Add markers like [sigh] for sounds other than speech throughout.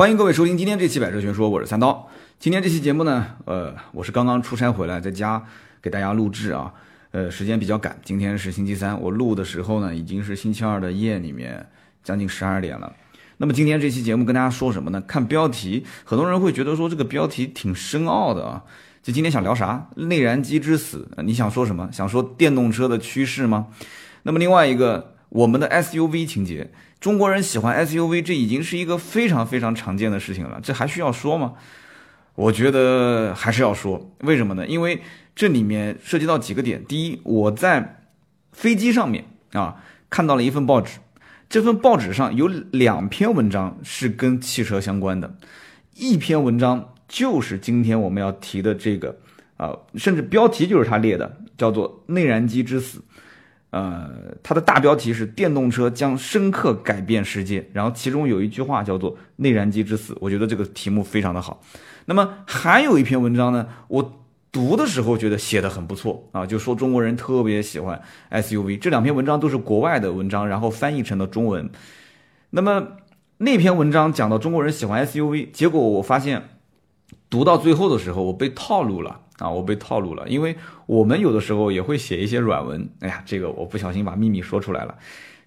欢迎各位收听今天这期《百车全说》，我是三刀。今天这期节目呢，呃，我是刚刚出差回来，在家给大家录制啊，呃，时间比较赶。今天是星期三，我录的时候呢，已经是星期二的夜里面将近十二点了。那么今天这期节目跟大家说什么呢？看标题，很多人会觉得说这个标题挺深奥的啊。就今天想聊啥？内燃机之死？你想说什么？想说电动车的趋势吗？那么另外一个，我们的 SUV 情节，中国人喜欢 SUV，这已经是一个非常非常常见的事情了，这还需要说吗？我觉得还是要说，为什么呢？因为这里面涉及到几个点。第一，我在飞机上面啊看到了一份报纸，这份报纸上有两篇文章是跟汽车相关的，一篇文章。就是今天我们要提的这个，啊，甚至标题就是他列的，叫做“内燃机之死”。呃，它的大标题是“电动车将深刻改变世界”，然后其中有一句话叫做“内燃机之死”。我觉得这个题目非常的好。那么还有一篇文章呢，我读的时候觉得写的很不错啊，就说中国人特别喜欢 [laughs] SUV。这两篇文章都是国外的文章，然后翻译成了中文。那么那篇文章讲到中国人喜欢 SUV，结果我发现。读到最后的时候，我被套路了啊！我被套路了，因为我们有的时候也会写一些软文。哎呀，这个我不小心把秘密说出来了。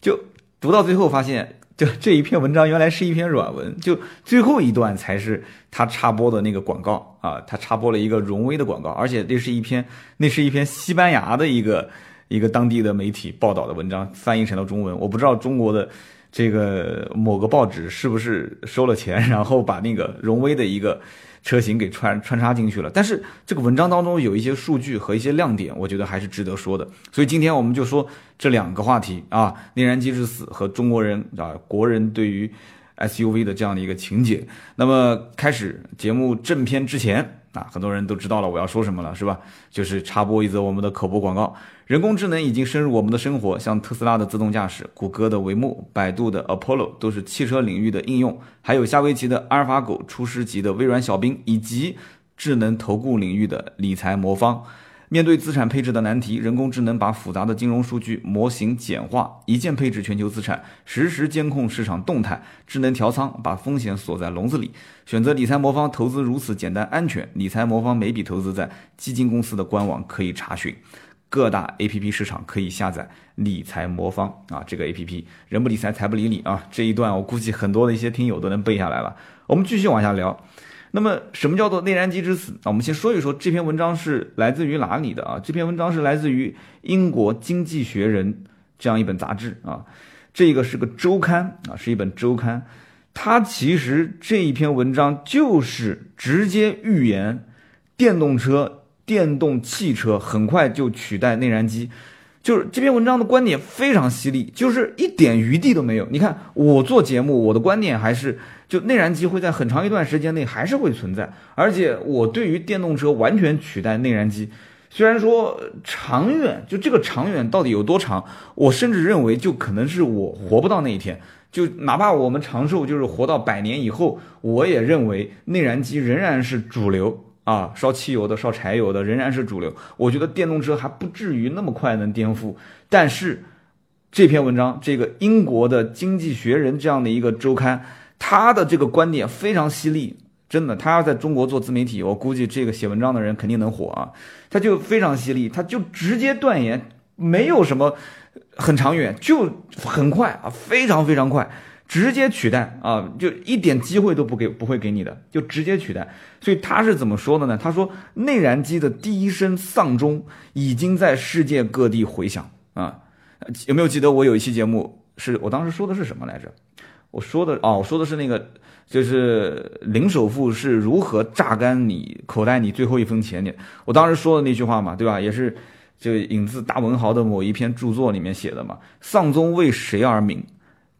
就读到最后发现，就这一篇文章原来是一篇软文，就最后一段才是他插播的那个广告啊！他插播了一个荣威的广告，而且那是一篇那是一篇西班牙的一个一个当地的媒体报道的文章，翻译成了中文。我不知道中国的这个某个报纸是不是收了钱，然后把那个荣威的一个。车型给穿穿插进去了，但是这个文章当中有一些数据和一些亮点，我觉得还是值得说的。所以今天我们就说这两个话题啊，内燃机之死和中国人啊国人对于 SUV 的这样的一个情节。那么开始节目正片之前啊，很多人都知道了我要说什么了，是吧？就是插播一则我们的口播广告。人工智能已经深入我们的生活，像特斯拉的自动驾驶、谷歌的维幕、百度的 Apollo 都是汽车领域的应用，还有夏威夷的阿尔法狗、出师级的微软小冰，以及智能投顾领域的理财魔方。面对资产配置的难题，人工智能把复杂的金融数据模型简化，一键配置全球资产，实时监控市场动态，智能调仓，把风险锁在笼子里。选择理财魔方，投资如此简单安全。理财魔方每笔投资在基金公司的官网可以查询。各大 A P P 市场可以下载理财魔方啊，这个 A P P 人不理财财不理你啊，这一段我估计很多的一些听友都能背下来了。我们继续往下聊，那么什么叫做内燃机之死？那我们先说一说这篇文章是来自于哪里的啊？这篇文章是来自于英国经济学人这样一本杂志啊，这个是个周刊啊，是一本周刊，它其实这一篇文章就是直接预言电动车。电动汽车很快就取代内燃机，就是这篇文章的观点非常犀利，就是一点余地都没有。你看我做节目，我的观点还是就内燃机会在很长一段时间内还是会存在，而且我对于电动车完全取代内燃机，虽然说长远就这个长远到底有多长，我甚至认为就可能是我活不到那一天，就哪怕我们长寿就是活到百年以后，我也认为内燃机仍然是主流。啊，烧汽油的、烧柴油的仍然是主流。我觉得电动车还不至于那么快能颠覆。但是这篇文章，这个英国的《经济学人》这样的一个周刊，他的这个观点非常犀利，真的。他要在中国做自媒体，我估计这个写文章的人肯定能火啊。他就非常犀利，他就直接断言，没有什么很长远，就很快啊，非常非常快。直接取代啊，就一点机会都不给，不会给你的，就直接取代。所以他是怎么说的呢？他说，内燃机的第一声丧钟已经在世界各地回响啊。有没有记得我有一期节目，是我当时说的是什么来着？我说的哦，我说的是那个，就是零首付是如何榨干你口袋里最后一分钱的。我当时说的那句话嘛，对吧？也是就引自大文豪的某一篇著作里面写的嘛。丧钟为谁而鸣？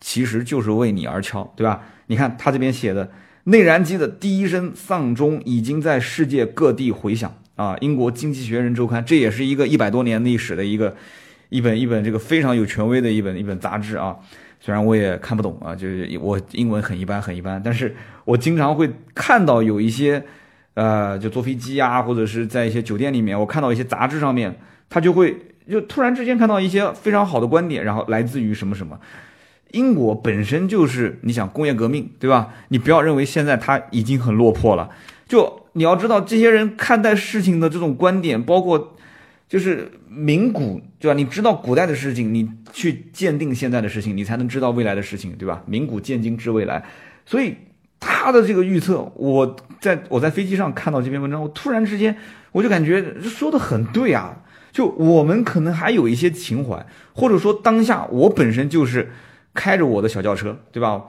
其实就是为你而敲，对吧？你看他这边写的，内燃机的第一声丧钟已经在世界各地回响啊！英国经济学人周刊，这也是一个一百多年历史的一个一本一本这个非常有权威的一本一本杂志啊。虽然我也看不懂啊，就是我英文很一般很一般，但是我经常会看到有一些，呃，就坐飞机啊，或者是在一些酒店里面，我看到一些杂志上面，他就会就突然之间看到一些非常好的观点，然后来自于什么什么。英国本身就是你想工业革命，对吧？你不要认为现在它已经很落魄了，就你要知道这些人看待事情的这种观点，包括就是明古，对吧？你知道古代的事情，你去鉴定现在的事情，你才能知道未来的事情，对吧？明古见今知未来，所以他的这个预测，我在我在飞机上看到这篇文章，我突然之间我就感觉说的很对啊。就我们可能还有一些情怀，或者说当下我本身就是开着我的小轿车，对吧？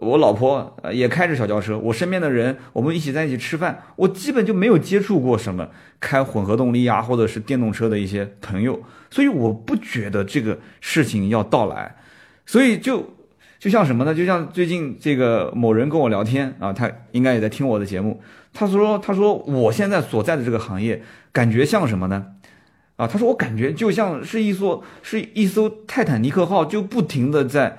我老婆也开着小轿车，我身边的人，我们一起在一起吃饭，我基本就没有接触过什么开混合动力啊，或者是电动车的一些朋友，所以我不觉得这个事情要到来。所以就就像什么呢？就像最近这个某人跟我聊天啊，他应该也在听我的节目，他说他说我现在所在的这个行业感觉像什么呢？啊，他说我感觉就像是一艘是一艘泰坦尼克号，就不停的在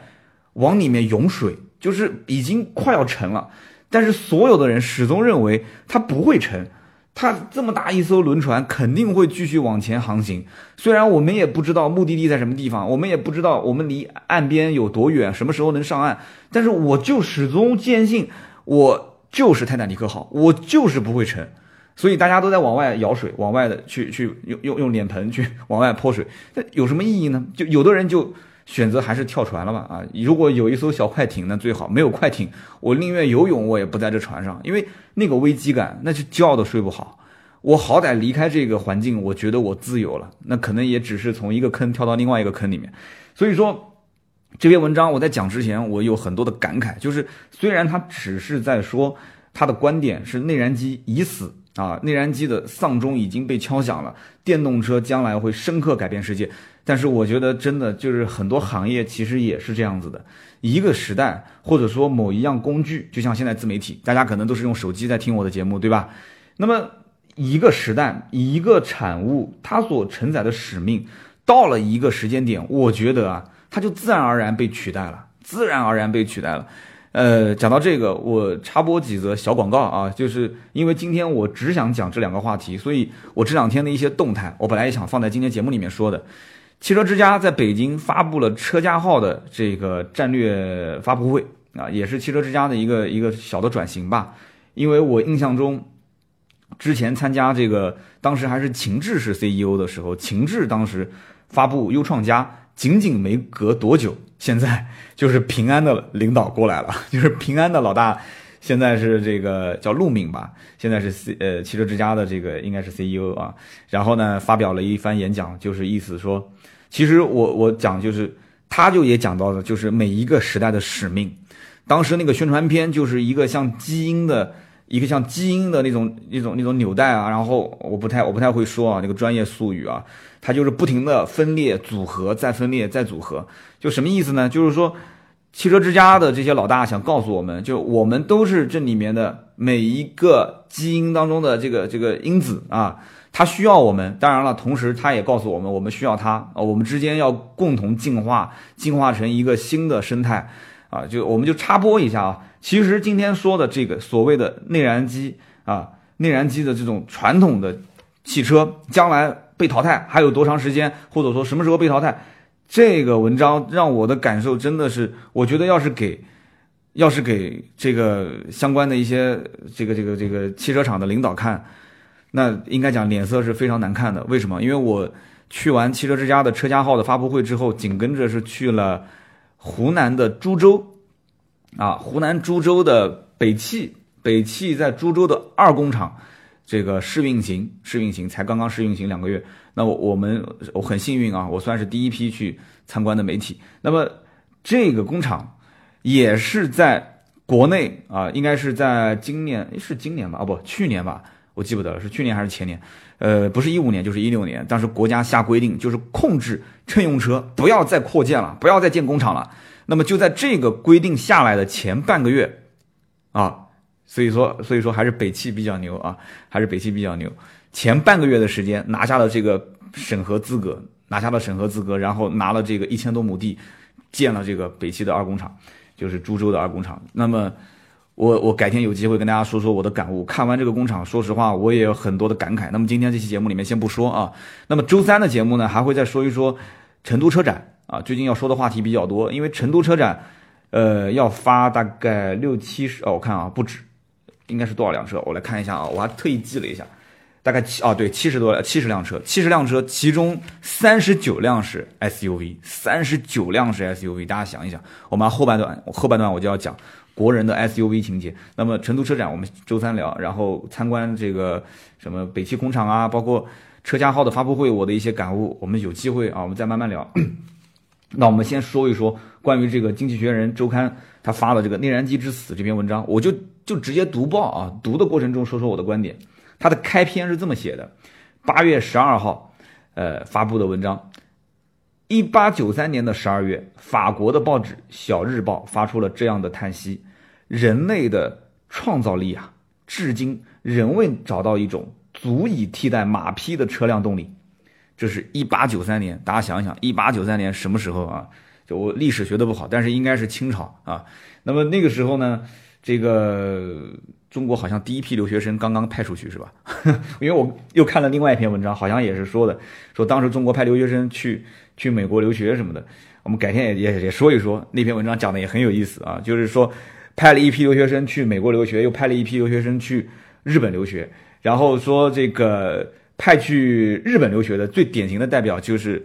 往里面涌水，就是已经快要沉了。但是所有的人始终认为它不会沉，它这么大一艘轮船肯定会继续往前航行。虽然我们也不知道目的地在什么地方，我们也不知道我们离岸边有多远，什么时候能上岸，但是我就始终坚信，我就是泰坦尼克号，我就是不会沉。所以大家都在往外舀水，往外的去去用用用脸盆去 [laughs] 往外泼水，那有什么意义呢？就有的人就选择还是跳船了吧啊！如果有一艘小快艇，那最好；没有快艇，我宁愿游泳，我也不在这船上，因为那个危机感，那就觉都睡不好。我好歹离开这个环境，我觉得我自由了，那可能也只是从一个坑跳到另外一个坑里面。所以说，这篇文章我在讲之前，我有很多的感慨，就是虽然他只是在说他的观点是内燃机已死。啊，内燃机的丧钟已经被敲响了，电动车将来会深刻改变世界。但是我觉得，真的就是很多行业其实也是这样子的。一个时代，或者说某一样工具，就像现在自媒体，大家可能都是用手机在听我的节目，对吧？那么一个时代，一个产物，它所承载的使命，到了一个时间点，我觉得啊，它就自然而然被取代了，自然而然被取代了。呃，讲到这个，我插播几则小广告啊，就是因为今天我只想讲这两个话题，所以我这两天的一些动态，我本来也想放在今天节目里面说的。汽车之家在北京发布了车家号的这个战略发布会啊，也是汽车之家的一个一个小的转型吧。因为我印象中，之前参加这个，当时还是秦志是 CEO 的时候，秦志当时发布优创家。仅仅没隔多久，现在就是平安的领导过来了，[laughs] 就是平安的老大，现在是这个叫陆敏吧，现在是 C 呃汽车之家的这个应该是 CEO 啊，然后呢发表了一番演讲，就是意思说，其实我我讲就是，他就也讲到了，就是每一个时代的使命，当时那个宣传片就是一个像基因的。一个像基因的那种、一种、那种纽带啊，然后我不太、我不太会说啊，那个专业术语啊，它就是不停的分裂、组合、再分裂、再组合，就什么意思呢？就是说，汽车之家的这些老大想告诉我们，就我们都是这里面的每一个基因当中的这个这个因子啊，它需要我们。当然了，同时它也告诉我们，我们需要它啊，我们之间要共同进化，进化成一个新的生态啊。就我们就插播一下啊。其实今天说的这个所谓的内燃机啊，内燃机的这种传统的汽车将来被淘汰还有多长时间，或者说什么时候被淘汰？这个文章让我的感受真的是，我觉得要是给，要是给这个相关的一些这个这个这个汽车厂的领导看，那应该讲脸色是非常难看的。为什么？因为我去完汽车之家的车家号的发布会之后，紧跟着是去了湖南的株洲。啊，湖南株洲的北汽，北汽在株洲的二工厂，这个试运行，试运行才刚刚试运行两个月。那我我们我很幸运啊，我算是第一批去参观的媒体。那么这个工厂也是在国内啊，应该是在今年，是今年吧？哦不，去年吧，我记不得了，是去年还是前年？呃，不是一五年就是一六年，当时国家下规定，就是控制乘用车不要再扩建了，不要再建工厂了。那么就在这个规定下来的前半个月，啊，所以说所以说还是北汽比较牛啊，还是北汽比较牛。前半个月的时间拿下了这个审核资格，拿下了审核资格，然后拿了这个一千多亩地，建了这个北汽的二工厂，就是株洲的二工厂。那么我我改天有机会跟大家说说我的感悟。看完这个工厂，说实话我也有很多的感慨。那么今天这期节目里面先不说啊。那么周三的节目呢，还会再说一说。成都车展啊，最近要说的话题比较多，因为成都车展，呃，要发大概六七十哦，我看啊，不止，应该是多少辆车？我来看一下啊，我还特意记了一下，大概七啊，对，七十多七十辆车，七十辆车，其中三十九辆是 SUV，三十九辆是 SUV，大家想一想，我们后半段后半段我就要讲国人的 SUV 情节。那么成都车展我们周三聊，然后参观这个什么北汽工厂啊，包括。车家号的发布会，我的一些感悟，我们有机会啊，我们再慢慢聊。[clears throat] 那我们先说一说关于这个《经济学人》周刊他发的这个《内燃机之死》这篇文章，我就就直接读报啊，读的过程中说说我的观点。他的开篇是这么写的：八月十二号，呃，发布的文章。一八九三年的十二月，法国的报纸《小日报》发出了这样的叹息：人类的创造力啊，至今仍未找到一种。足以替代马匹的车辆动力，这是一八九三年。大家想想，一八九三年什么时候啊？就我历史学的不好，但是应该是清朝啊。那么那个时候呢，这个中国好像第一批留学生刚刚派出去，是吧？[laughs] 因为我又看了另外一篇文章，好像也是说的，说当时中国派留学生去去美国留学什么的。我们改天也也也说一说那篇文章讲的也很有意思啊，就是说派了一批留学生去美国留学，又派了一批留学生去日本留学。然后说这个派去日本留学的最典型的代表就是，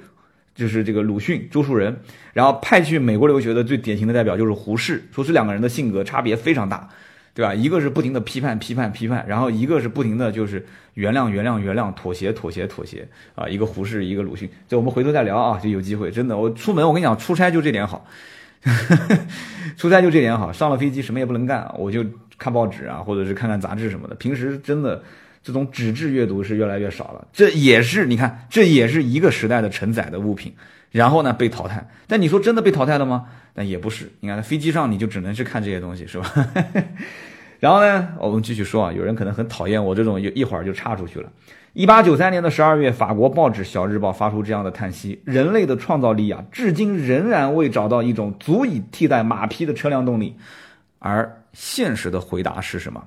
就是这个鲁迅周树人，然后派去美国留学的最典型的代表就是胡适。说这两个人的性格差别非常大，对吧？一个是不停的批判批判批判，然后一个是不停的就是原谅原谅原谅，妥协妥协妥协啊。一个胡适，一个鲁迅。这我们回头再聊啊，就有机会。真的，我出门我跟你讲，出差就这点好，[laughs] 出差就这点好。上了飞机什么也不能干，我就看报纸啊，或者是看看杂志什么的。平时真的。这种纸质阅读是越来越少了，这也是你看，这也是一个时代的承载的物品，然后呢被淘汰。但你说真的被淘汰了吗？但也不是。你看在飞机上你就只能去看这些东西，是吧？[laughs] 然后呢，我们继续说啊，有人可能很讨厌我这种，一会儿就插出去了。一八九三年的十二月，法国报纸《小日报》发出这样的叹息：人类的创造力啊，至今仍然未找到一种足以替代马匹的车辆动力。而现实的回答是什么？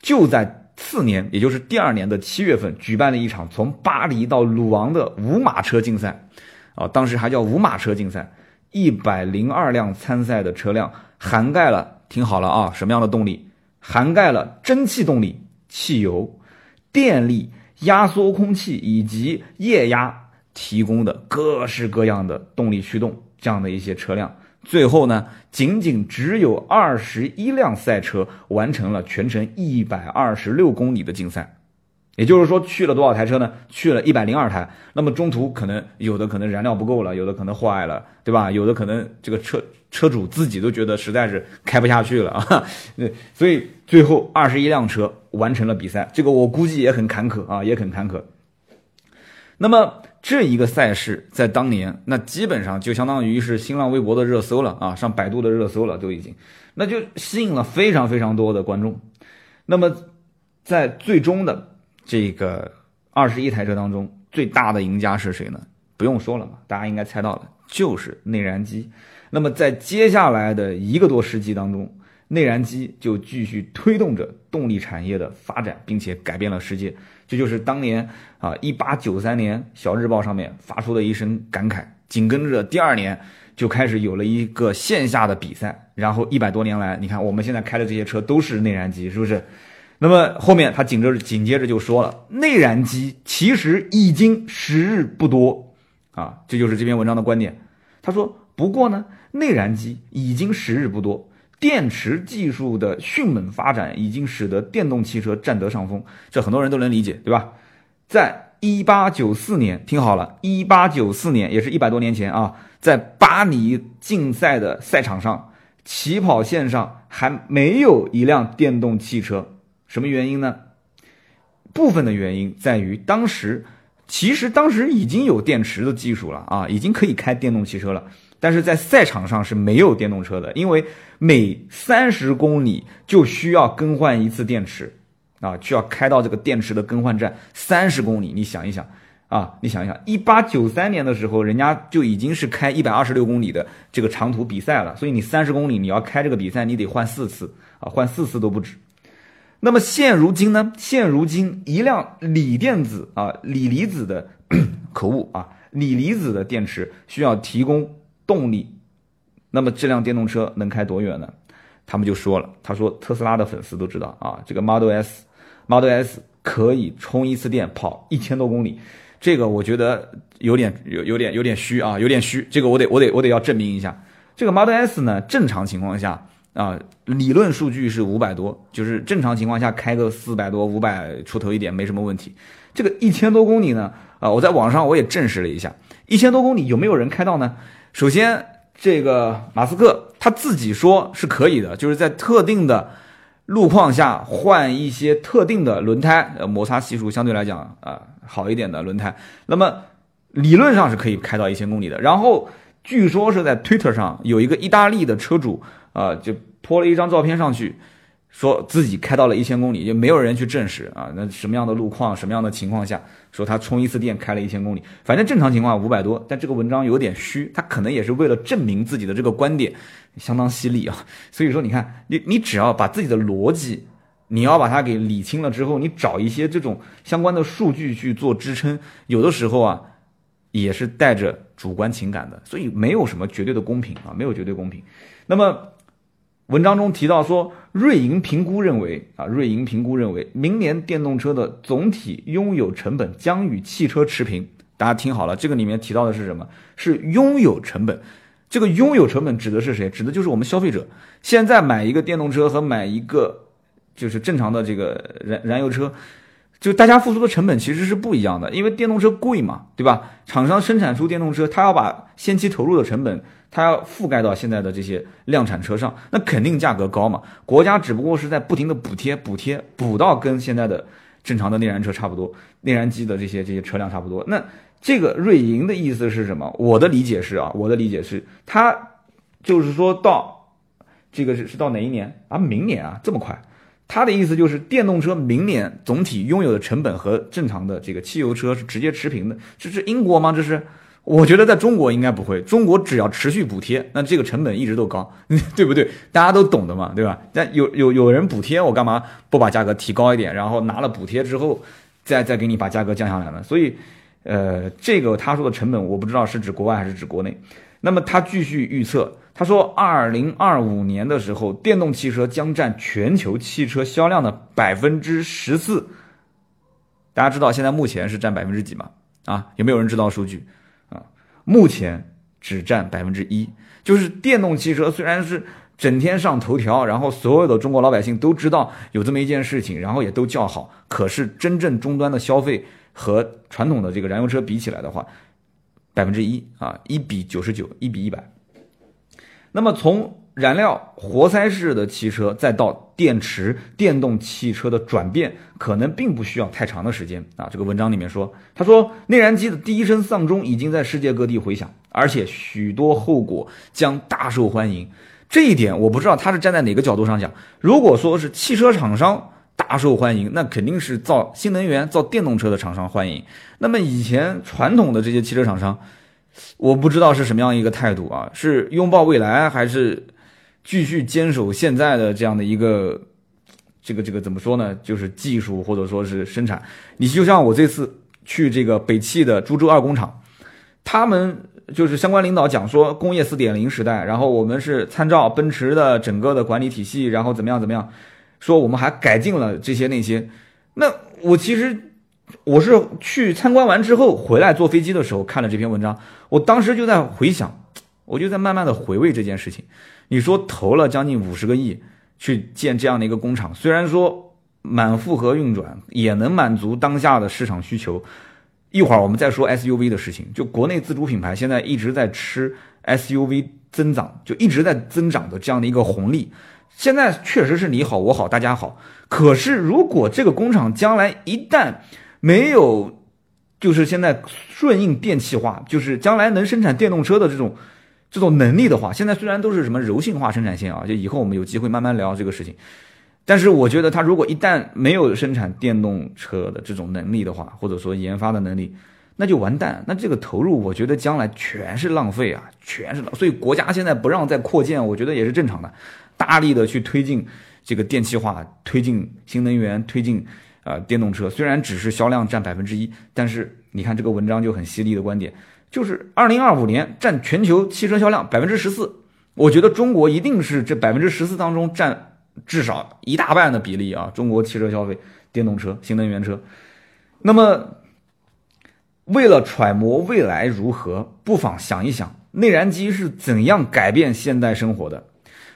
就在。次年，也就是第二年的七月份，举办了一场从巴黎到鲁昂的五马车竞赛，啊，当时还叫五马车竞赛，一百零二辆参赛的车辆，涵盖了，听好了啊，什么样的动力？涵盖了蒸汽动力、汽油、电力、压缩空气以及液压提供的各式各样的动力驱动这样的一些车辆。最后呢，仅仅只有二十一辆赛车完成了全程一百二十六公里的竞赛，也就是说去了多少台车呢？去了一百零二台。那么中途可能有的可能燃料不够了，有的可能坏了，对吧？有的可能这个车车主自己都觉得实在是开不下去了啊。[laughs] 所以最后二十一辆车完成了比赛，这个我估计也很坎坷啊，也很坎坷。那么。这一个赛事在当年，那基本上就相当于是新浪微博的热搜了啊，上百度的热搜了都已经，那就吸引了非常非常多的观众。那么，在最终的这个二十一台车当中，最大的赢家是谁呢？不用说了嘛，大家应该猜到了，就是内燃机。那么在接下来的一个多世纪当中，内燃机就继续推动着动力产业的发展，并且改变了世界。这就是当年啊，一八九三年《小日报》上面发出的一声感慨。紧跟着第二年就开始有了一个线下的比赛，然后一百多年来，你看我们现在开的这些车都是内燃机，是不是？那么后面他紧接着紧接着就说了，内燃机其实已经时日不多啊，这就是这篇文章的观点。他说，不过呢，内燃机已经时日不多。电池技术的迅猛发展已经使得电动汽车占得上风，这很多人都能理解，对吧？在一八九四年，听好了，一八九四年也是一百多年前啊，在巴黎竞赛的赛场上，起跑线上还没有一辆电动汽车，什么原因呢？部分的原因在于当时，其实当时已经有电池的技术了啊，已经可以开电动汽车了。但是在赛场上是没有电动车的，因为每三十公里就需要更换一次电池，啊，需要开到这个电池的更换站三十公里。你想一想，啊，你想一想，一八九三年的时候，人家就已经是开一百二十六公里的这个长途比赛了，所以你三十公里你要开这个比赛，你得换四次啊，换四次都不止。那么现如今呢？现如今一辆锂电子啊，锂离子的 [clears throat] 可恶啊。锂离子的电池需要提供动力，那么这辆电动车能开多远呢？他们就说了，他说特斯拉的粉丝都知道啊，这个 Model S，Model S 可以充一次电跑一千多公里，这个我觉得有点有有点有点虚啊，有点虚，这个我得我得我得要证明一下。这个 Model S 呢，正常情况下啊，理论数据是五百多，就是正常情况下开个四百多、五百出头一点没什么问题。这个一千多公里呢？啊，我在网上我也证实了一下，一千多公里有没有人开到呢？首先，这个马斯克他自己说是可以的，就是在特定的路况下换一些特定的轮胎，呃，摩擦系数相对来讲啊好一点的轮胎，那么理论上是可以开到一千公里的。然后据说是在 Twitter 上有一个意大利的车主啊，就泼了一张照片上去。说自己开到了一千公里，就没有人去证实啊。那什么样的路况，什么样的情况下，说他充一次电开了一千公里？反正正常情况五百多，但这个文章有点虚，他可能也是为了证明自己的这个观点相当犀利啊。[laughs] 所以说，你看，你你只要把自己的逻辑，你要把它给理清了之后，你找一些这种相关的数据去做支撑，有的时候啊，也是带着主观情感的，所以没有什么绝对的公平啊，没有绝对公平。那么。文章中提到说，瑞银评估认为啊，瑞银评估认为，明年电动车的总体拥有成本将与汽车持平。大家听好了，这个里面提到的是什么？是拥有成本。这个拥有成本指的是谁？指的就是我们消费者。现在买一个电动车和买一个就是正常的这个燃燃油车。就大家付出的成本其实是不一样的，因为电动车贵嘛，对吧？厂商生产出电动车，他要把先期投入的成本，它要覆盖到现在的这些量产车上，那肯定价格高嘛。国家只不过是在不停的补贴，补贴补到跟现在的正常的内燃车差不多，内燃机的这些这些车辆差不多。那这个瑞银的意思是什么？我的理解是啊，我的理解是，他就是说到这个是是到哪一年啊？明年啊，这么快？他的意思就是，电动车明年总体拥有的成本和正常的这个汽油车是直接持平的。这是英国吗？这是？我觉得在中国应该不会。中国只要持续补贴，那这个成本一直都高，[laughs] 对不对？大家都懂的嘛，对吧？那有有有人补贴，我干嘛不把价格提高一点？然后拿了补贴之后，再再给你把价格降下来呢？所以，呃，这个他说的成本，我不知道是指国外还是指国内。那么他继续预测。他说，二零二五年的时候，电动汽车将占全球汽车销量的百分之十四。大家知道现在目前是占百分之几吗？啊，有没有人知道数据？目前只占百分之一。就是电动汽车虽然是整天上头条，然后所有的中国老百姓都知道有这么一件事情，然后也都叫好，可是真正终端的消费和传统的这个燃油车比起来的话，百分之一啊，一比九十九，一比一百。那么从燃料活塞式的汽车再到电池电动汽车的转变，可能并不需要太长的时间啊。这个文章里面说，他说内燃机的第一声丧钟已经在世界各地回响，而且许多后果将大受欢迎。这一点我不知道他是站在哪个角度上讲。如果说是汽车厂商大受欢迎，那肯定是造新能源、造电动车的厂商欢迎。那么以前传统的这些汽车厂商。我不知道是什么样一个态度啊，是拥抱未来，还是继续坚守现在的这样的一个这个这个怎么说呢？就是技术或者说是生产。你就像我这次去这个北汽的株洲二工厂，他们就是相关领导讲说工业四点零时代，然后我们是参照奔驰的整个的管理体系，然后怎么样怎么样，说我们还改进了这些那些。那我其实。我是去参观完之后回来坐飞机的时候看了这篇文章，我当时就在回想，我就在慢慢的回味这件事情。你说投了将近五十个亿去建这样的一个工厂，虽然说满负荷运转也能满足当下的市场需求。一会儿我们再说 SUV 的事情，就国内自主品牌现在一直在吃 SUV 增长，就一直在增长的这样的一个红利。现在确实是你好我好大家好，可是如果这个工厂将来一旦没有，就是现在顺应电气化，就是将来能生产电动车的这种这种能力的话，现在虽然都是什么柔性化生产线啊，就以后我们有机会慢慢聊这个事情。但是我觉得，它如果一旦没有生产电动车的这种能力的话，或者说研发的能力，那就完蛋。那这个投入，我觉得将来全是浪费啊，全是浪。所以国家现在不让再扩建，我觉得也是正常的，大力的去推进这个电气化，推进新能源，推进。啊，电动车虽然只是销量占百分之一，但是你看这个文章就很犀利的观点，就是二零二五年占全球汽车销量百分之十四。我觉得中国一定是这百分之十四当中占至少一大半的比例啊！中国汽车消费电动车、新能源车。那么，为了揣摩未来如何，不妨想一想，内燃机是怎样改变现代生活的。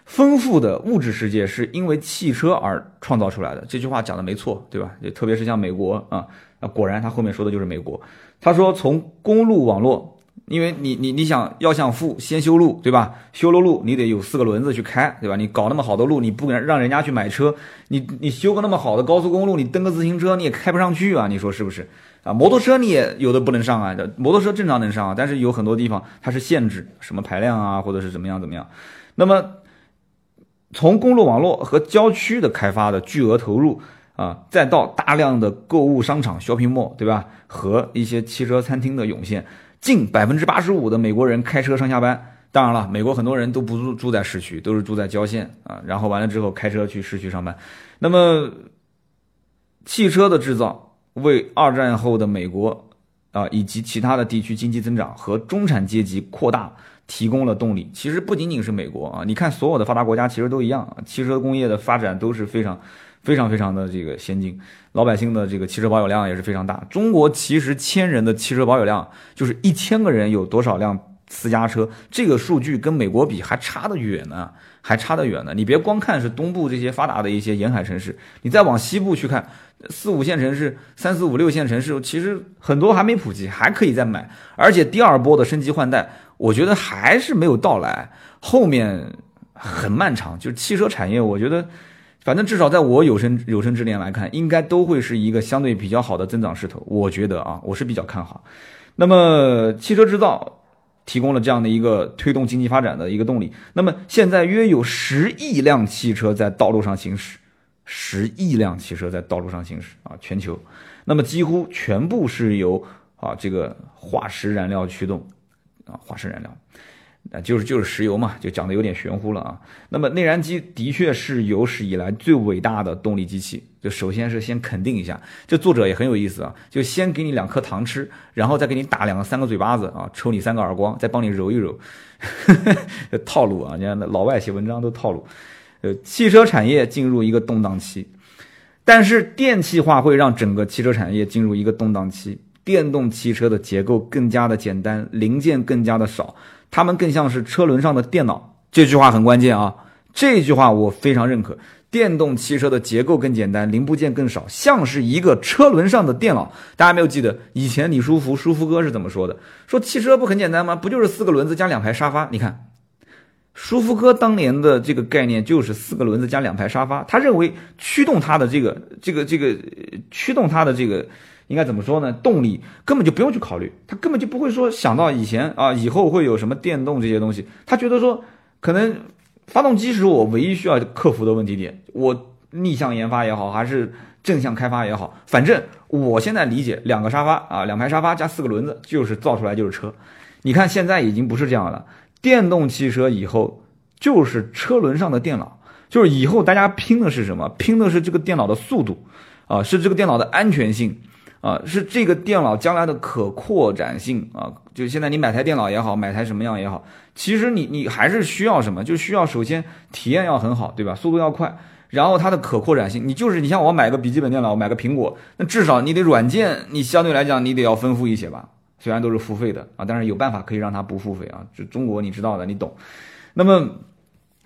丰富的物质世界是因为汽车而创造出来的，这句话讲的没错，对吧？就特别是像美国啊，啊，果然他后面说的就是美国。他说从公路网络。因为你你你想要想富，先修路，对吧？修了路，你得有四个轮子去开，对吧？你搞那么好的路，你不让人家去买车，你你修个那么好的高速公路，你蹬个自行车你也开不上去啊！你说是不是？啊，摩托车你也有的不能上啊，摩托车正常能上啊，但是有很多地方它是限制，什么排量啊，或者是怎么样怎么样。那么从公路网络和郊区的开发的巨额投入啊，再到大量的购物商场 shopping mall，对吧？和一些汽车餐厅的涌现。近百分之八十五的美国人开车上下班，当然了，美国很多人都不住住在市区，都是住在郊县啊。然后完了之后开车去市区上班。那么，汽车的制造为二战后的美国啊以及其他的地区经济增长和中产阶级扩大提供了动力。其实不仅仅是美国啊，你看所有的发达国家其实都一样，汽车工业的发展都是非常。非常非常的这个先进，老百姓的这个汽车保有量也是非常大。中国其实千人的汽车保有量就是一千个人有多少辆私家车，这个数据跟美国比还差得远呢，还差得远呢。你别光看是东部这些发达的一些沿海城市，你再往西部去看，四五线城市、三四五六线城市，其实很多还没普及，还可以再买。而且第二波的升级换代，我觉得还是没有到来，后面很漫长。就是汽车产业，我觉得。反正至少在我有生有生之年来看，应该都会是一个相对比较好的增长势头。我觉得啊，我是比较看好。那么汽车制造提供了这样的一个推动经济发展的一个动力。那么现在约有十亿辆汽车在道路上行驶，十亿辆汽车在道路上行驶啊，全球。那么几乎全部是由啊这个化石燃料驱动啊，化石燃料。啊，就是就是石油嘛，就讲的有点玄乎了啊。那么内燃机的确是有史以来最伟大的动力机器。就首先是先肯定一下，这作者也很有意思啊，就先给你两颗糖吃，然后再给你打两个三个嘴巴子啊，抽你三个耳光，再帮你揉一揉，[laughs] 套路啊！你看老外写文章都套路。呃，汽车产业进入一个动荡期，但是电气化会让整个汽车产业进入一个动荡期。电动汽车的结构更加的简单，零件更加的少。它们更像是车轮上的电脑，这句话很关键啊！这句话我非常认可。电动汽车的结构更简单，零部件更少，像是一个车轮上的电脑。大家没有记得以前李书福、舒福哥是怎么说的？说汽车不很简单吗？不就是四个轮子加两排沙发？你看，舒福哥当年的这个概念就是四个轮子加两排沙发。他认为驱动它的这个、这个、这个驱动它的这个。应该怎么说呢？动力根本就不用去考虑，他根本就不会说想到以前啊，以后会有什么电动这些东西。他觉得说，可能发动机是我唯一需要克服的问题点。我逆向研发也好，还是正向开发也好，反正我现在理解，两个沙发啊，两排沙发加四个轮子，就是造出来就是车。你看现在已经不是这样了，电动汽车以后就是车轮上的电脑，就是以后大家拼的是什么？拼的是这个电脑的速度啊，是这个电脑的安全性。啊，是这个电脑将来的可扩展性啊！就现在你买台电脑也好，买台什么样也好，其实你你还是需要什么？就需要首先体验要很好，对吧？速度要快，然后它的可扩展性。你就是你像我买个笔记本电脑，买个苹果，那至少你得软件，你相对来讲你得要丰富一些吧？虽然都是付费的啊，但是有办法可以让它不付费啊。就中国你知道的，你懂。那么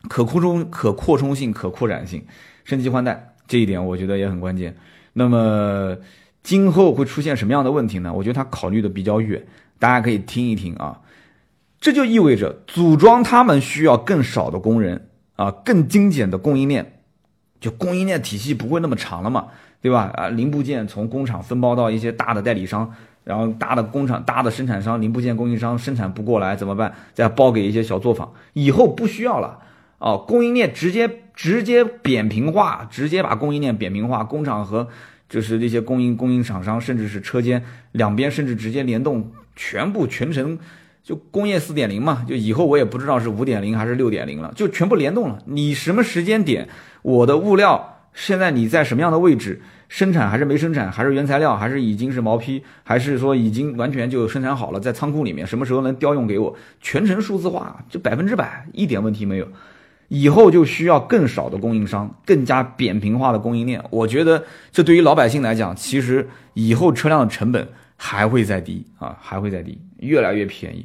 可扩充、可扩充性、可扩展性、升级换代这一点，我觉得也很关键。那么。今后会出现什么样的问题呢？我觉得他考虑的比较远，大家可以听一听啊。这就意味着组装他们需要更少的工人啊，更精简的供应链，就供应链体系不会那么长了嘛，对吧？啊，零部件从工厂分包到一些大的代理商，然后大的工厂、大的生产商、零部件供应商生产不过来怎么办？再包给一些小作坊，以后不需要了哦，供应链直接直接扁平化，直接把供应链扁平化，工厂和。就是那些供应供应厂商，甚至是车间两边，甚至直接联动，全部全程就工业四点零嘛。就以后我也不知道是五点零还是六点零了，就全部联动了。你什么时间点，我的物料现在你在什么样的位置，生产还是没生产，还是原材料，还是已经是毛坯，还是说已经完全就生产好了，在仓库里面，什么时候能调用给我？全程数字化，就百分之百，一点问题没有。以后就需要更少的供应商，更加扁平化的供应链。我觉得这对于老百姓来讲，其实以后车辆的成本还会再低啊，还会再低，越来越便宜。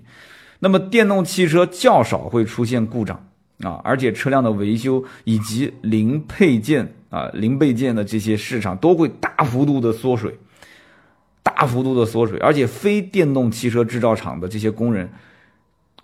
那么电动汽车较少会出现故障啊，而且车辆的维修以及零配件啊、零配件的这些市场都会大幅度的缩水，大幅度的缩水，而且非电动汽车制造厂的这些工人。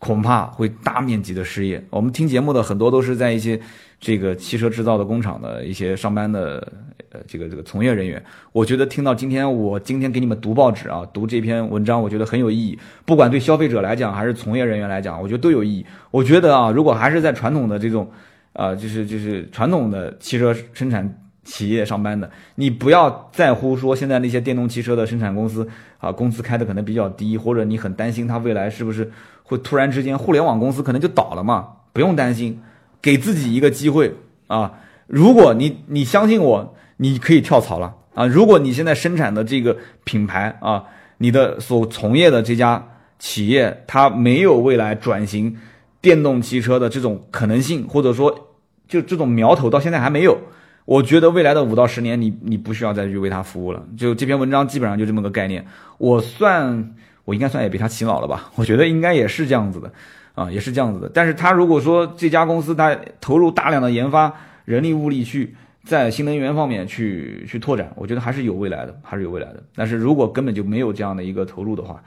恐怕会大面积的失业。我们听节目的很多都是在一些这个汽车制造的工厂的一些上班的呃这个这个从业人员。我觉得听到今天我今天给你们读报纸啊，读这篇文章，我觉得很有意义。不管对消费者来讲还是从业人员来讲，我觉得都有意义。我觉得啊，如果还是在传统的这种啊，就是就是传统的汽车生产企业上班的，你不要在乎说现在那些电动汽车的生产公司啊，工资开的可能比较低，或者你很担心它未来是不是。会突然之间，互联网公司可能就倒了嘛？不用担心，给自己一个机会啊！如果你你相信我，你可以跳槽了啊！如果你现在生产的这个品牌啊，你的所从业的这家企业，它没有未来转型电动汽车的这种可能性，或者说就这种苗头到现在还没有，我觉得未来的五到十年，你你不需要再去为它服务了。就这篇文章基本上就这么个概念，我算。我应该算也被他洗脑了吧？我觉得应该也是这样子的，啊，也是这样子的。但是他如果说这家公司他投入大量的研发人力物力去在新能源方面去去拓展，我觉得还是有未来的，还是有未来的。但是如果根本就没有这样的一个投入的话，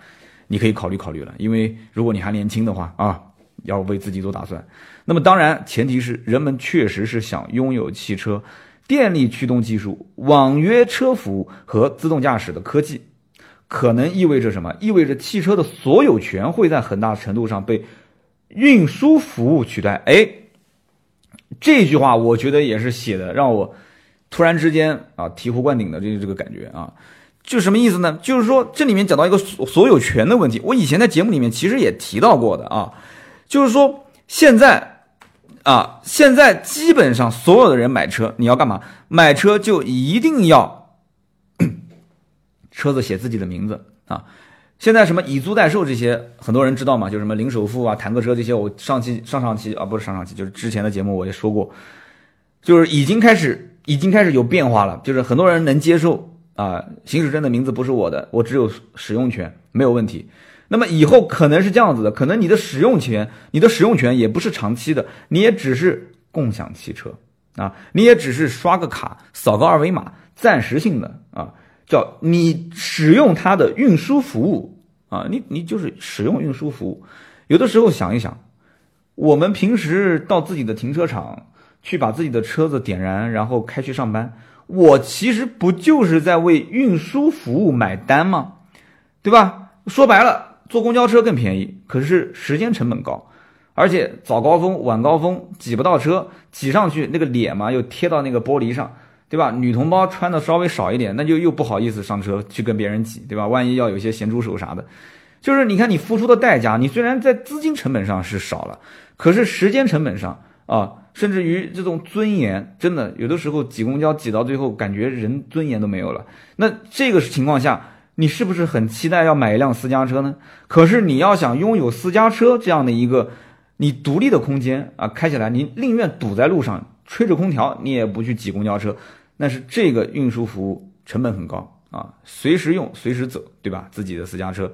你可以考虑考虑了。因为如果你还年轻的话啊，要为自己做打算。那么当然，前提是人们确实是想拥有汽车电力驱动技术、网约车服务和自动驾驶的科技。可能意味着什么？意味着汽车的所有权会在很大程度上被运输服务取代。哎，这句话我觉得也是写的让我突然之间啊醍醐灌顶的这这个感觉啊，就什么意思呢？就是说这里面讲到一个所所有权的问题。我以前在节目里面其实也提到过的啊，就是说现在啊，现在基本上所有的人买车，你要干嘛？买车就一定要。[coughs] 车子写自己的名字啊，现在什么以租代售这些，很多人知道吗？就什么零首付啊、坦克车这些，我上期上上期啊，不是上上期，就是之前的节目我也说过，就是已经开始已经开始有变化了，就是很多人能接受啊，行驶证的名字不是我的，我只有使用权，没有问题。那么以后可能是这样子的，可能你的使用权，你的使用权也不是长期的，你也只是共享汽车啊，你也只是刷个卡、扫个二维码，暂时性的啊。叫你使用它的运输服务啊，你你就是使用运输服务。有的时候想一想，我们平时到自己的停车场去把自己的车子点燃，然后开去上班，我其实不就是在为运输服务买单吗？对吧？说白了，坐公交车更便宜，可是时间成本高，而且早高峰、晚高峰挤不到车，挤上去那个脸嘛又贴到那个玻璃上。对吧？女同胞穿的稍微少一点，那就又不好意思上车去跟别人挤，对吧？万一要有些咸猪手啥的，就是你看你付出的代价，你虽然在资金成本上是少了，可是时间成本上啊，甚至于这种尊严，真的有的时候挤公交挤到最后，感觉人尊严都没有了。那这个情况下，你是不是很期待要买一辆私家车呢？可是你要想拥有私家车这样的一个你独立的空间啊，开起来你宁愿堵在路上吹着空调，你也不去挤公交车。那是这个运输服务成本很高啊，随时用随时走，对吧？自己的私家车。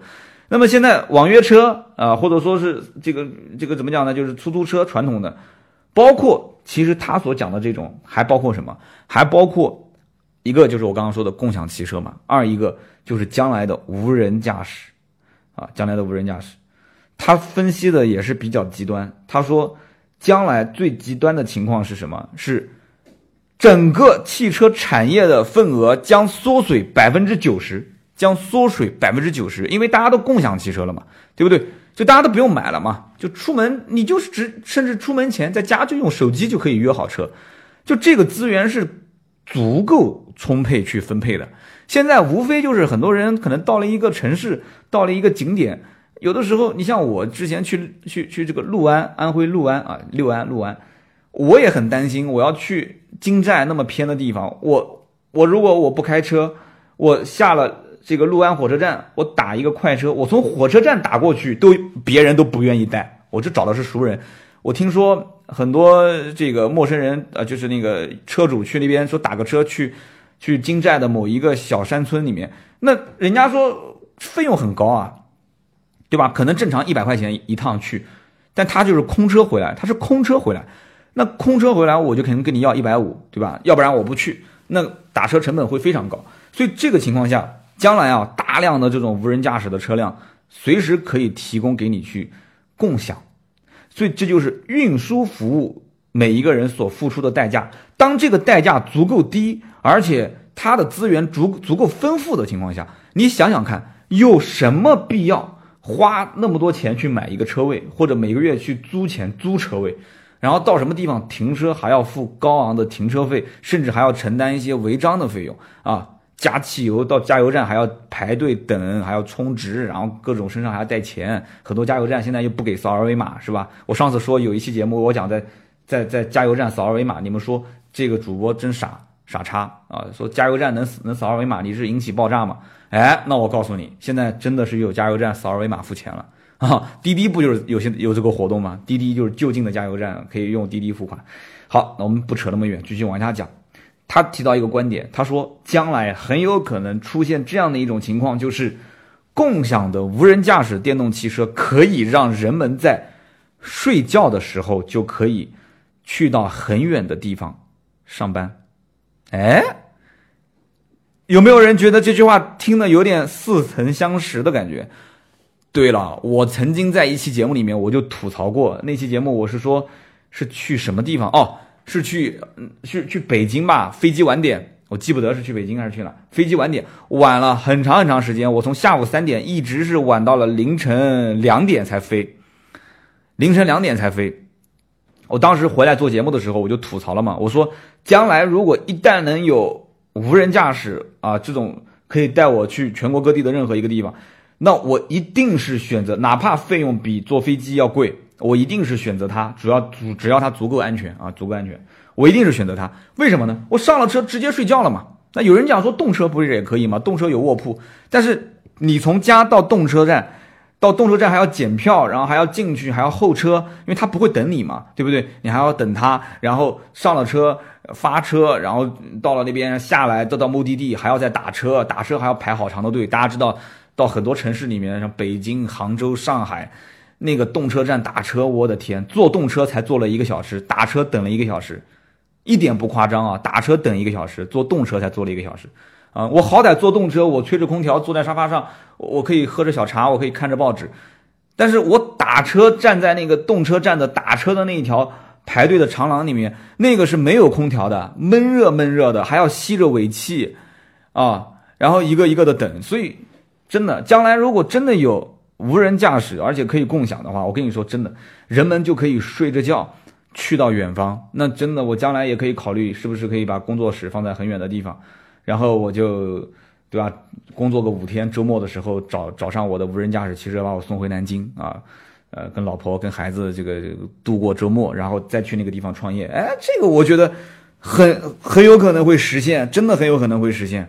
那么现在网约车啊，或者说是这个这个怎么讲呢？就是出租车传统的，包括其实他所讲的这种，还包括什么？还包括一个就是我刚刚说的共享汽车嘛。二一个就是将来的无人驾驶啊，将来的无人驾驶，他分析的也是比较极端。他说，将来最极端的情况是什么？是。整个汽车产业的份额将缩水百分之九十，将缩水百分之九十，因为大家都共享汽车了嘛，对不对？就大家都不用买了嘛，就出门你就是只甚至出门前在家就用手机就可以约好车，就这个资源是足够充沛去分配的。现在无非就是很多人可能到了一个城市，到了一个景点，有的时候你像我之前去去去这个六安，安徽六安啊，六安六安。我也很担心，我要去金寨那么偏的地方，我我如果我不开车，我下了这个六安火车站，我打一个快车，我从火车站打过去，都别人都不愿意带，我这找的是熟人。我听说很多这个陌生人，呃，就是那个车主去那边说打个车去去金寨的某一个小山村里面，那人家说费用很高啊，对吧？可能正常一百块钱一趟去，但他就是空车回来，他是空车回来。那空车回来，我就肯定跟你要一百五，对吧？要不然我不去，那打车成本会非常高。所以这个情况下，将来啊，大量的这种无人驾驶的车辆，随时可以提供给你去共享。所以这就是运输服务每一个人所付出的代价。当这个代价足够低，而且它的资源足足够丰富的情况下，你想想看，有什么必要花那么多钱去买一个车位，或者每个月去租钱租车位？然后到什么地方停车还要付高昂的停车费，甚至还要承担一些违章的费用啊！加汽油到加油站还要排队等，还要充值，然后各种身上还要带钱。很多加油站现在又不给扫二维码，是吧？我上次说有一期节目，我讲在在在加油站扫二维码，你们说这个主播真傻傻叉啊！说加油站能能扫二维码，你是引起爆炸吗？哎，那我告诉你，现在真的是有加油站扫二维码付钱了。啊，滴滴不就是有些有这个活动吗？滴滴就是就近的加油站可以用滴滴付款。好，那我们不扯那么远，继续往下讲。他提到一个观点，他说将来很有可能出现这样的一种情况，就是共享的无人驾驶电动汽车可以让人们在睡觉的时候就可以去到很远的地方上班。哎，有没有人觉得这句话听的有点似曾相识的感觉？对了，我曾经在一期节目里面我就吐槽过，那期节目我是说，是去什么地方？哦，是去，去去北京吧，飞机晚点，我记不得是去北京还是去哪，飞机晚点，晚了很长很长时间，我从下午三点一直是晚到了凌晨两点才飞，凌晨两点才飞。我当时回来做节目的时候，我就吐槽了嘛，我说将来如果一旦能有无人驾驶啊，这种可以带我去全国各地的任何一个地方。那我一定是选择，哪怕费用比坐飞机要贵，我一定是选择它。主要主只要它足够安全啊，足够安全，我一定是选择它。为什么呢？我上了车直接睡觉了嘛。那有人讲说动车不是也可以吗？动车有卧铺，但是你从家到动车站，到动车站还要检票，然后还要进去，还要候车，因为他不会等你嘛，对不对？你还要等他，然后上了车发车，然后到了那边下来，再到目的地还要再打车，打车还要排好长的队。大家知道。到很多城市里面，像北京、杭州、上海，那个动车站打车，我的天，坐动车才坐了一个小时，打车等了一个小时，一点不夸张啊！打车等一个小时，坐动车才坐了一个小时，啊，我好歹坐动车，我吹着空调坐在沙发上，我可以喝着小茶，我可以看着报纸，但是我打车站在那个动车站的打车的那一条排队的长廊里面，那个是没有空调的，闷热闷热的，还要吸着尾气，啊，然后一个一个的等，所以。真的，将来如果真的有无人驾驶，而且可以共享的话，我跟你说，真的，人们就可以睡着觉去到远方。那真的，我将来也可以考虑，是不是可以把工作室放在很远的地方，然后我就，对吧？工作个五天，周末的时候找找上我的无人驾驶汽车，把我送回南京啊，呃，跟老婆跟孩子这个度过周末，然后再去那个地方创业。哎，这个我觉得很很有可能会实现，真的很有可能会实现。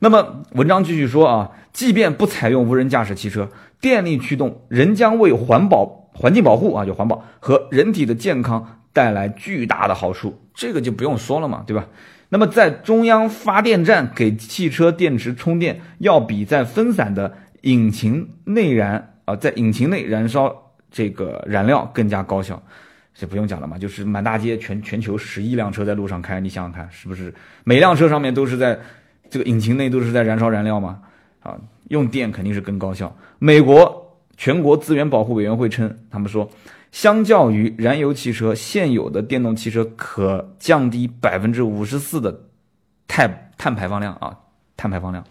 那么文章继续说啊。即便不采用无人驾驶汽车，电力驱动仍将为环保、环境保护啊，就环保和人体的健康带来巨大的好处。这个就不用说了嘛，对吧？那么在中央发电站给汽车电池充电，要比在分散的引擎内燃啊，在引擎内燃烧这个燃料更加高效。这不用讲了嘛，就是满大街全全球十亿辆车在路上开，你想想看，是不是每辆车上面都是在这个引擎内都是在燃烧燃料吗？啊，用电肯定是更高效。美国全国资源保护委员会称，他们说，相较于燃油汽车，现有的电动汽车可降低百分之五十四的碳碳排放量啊，碳排放量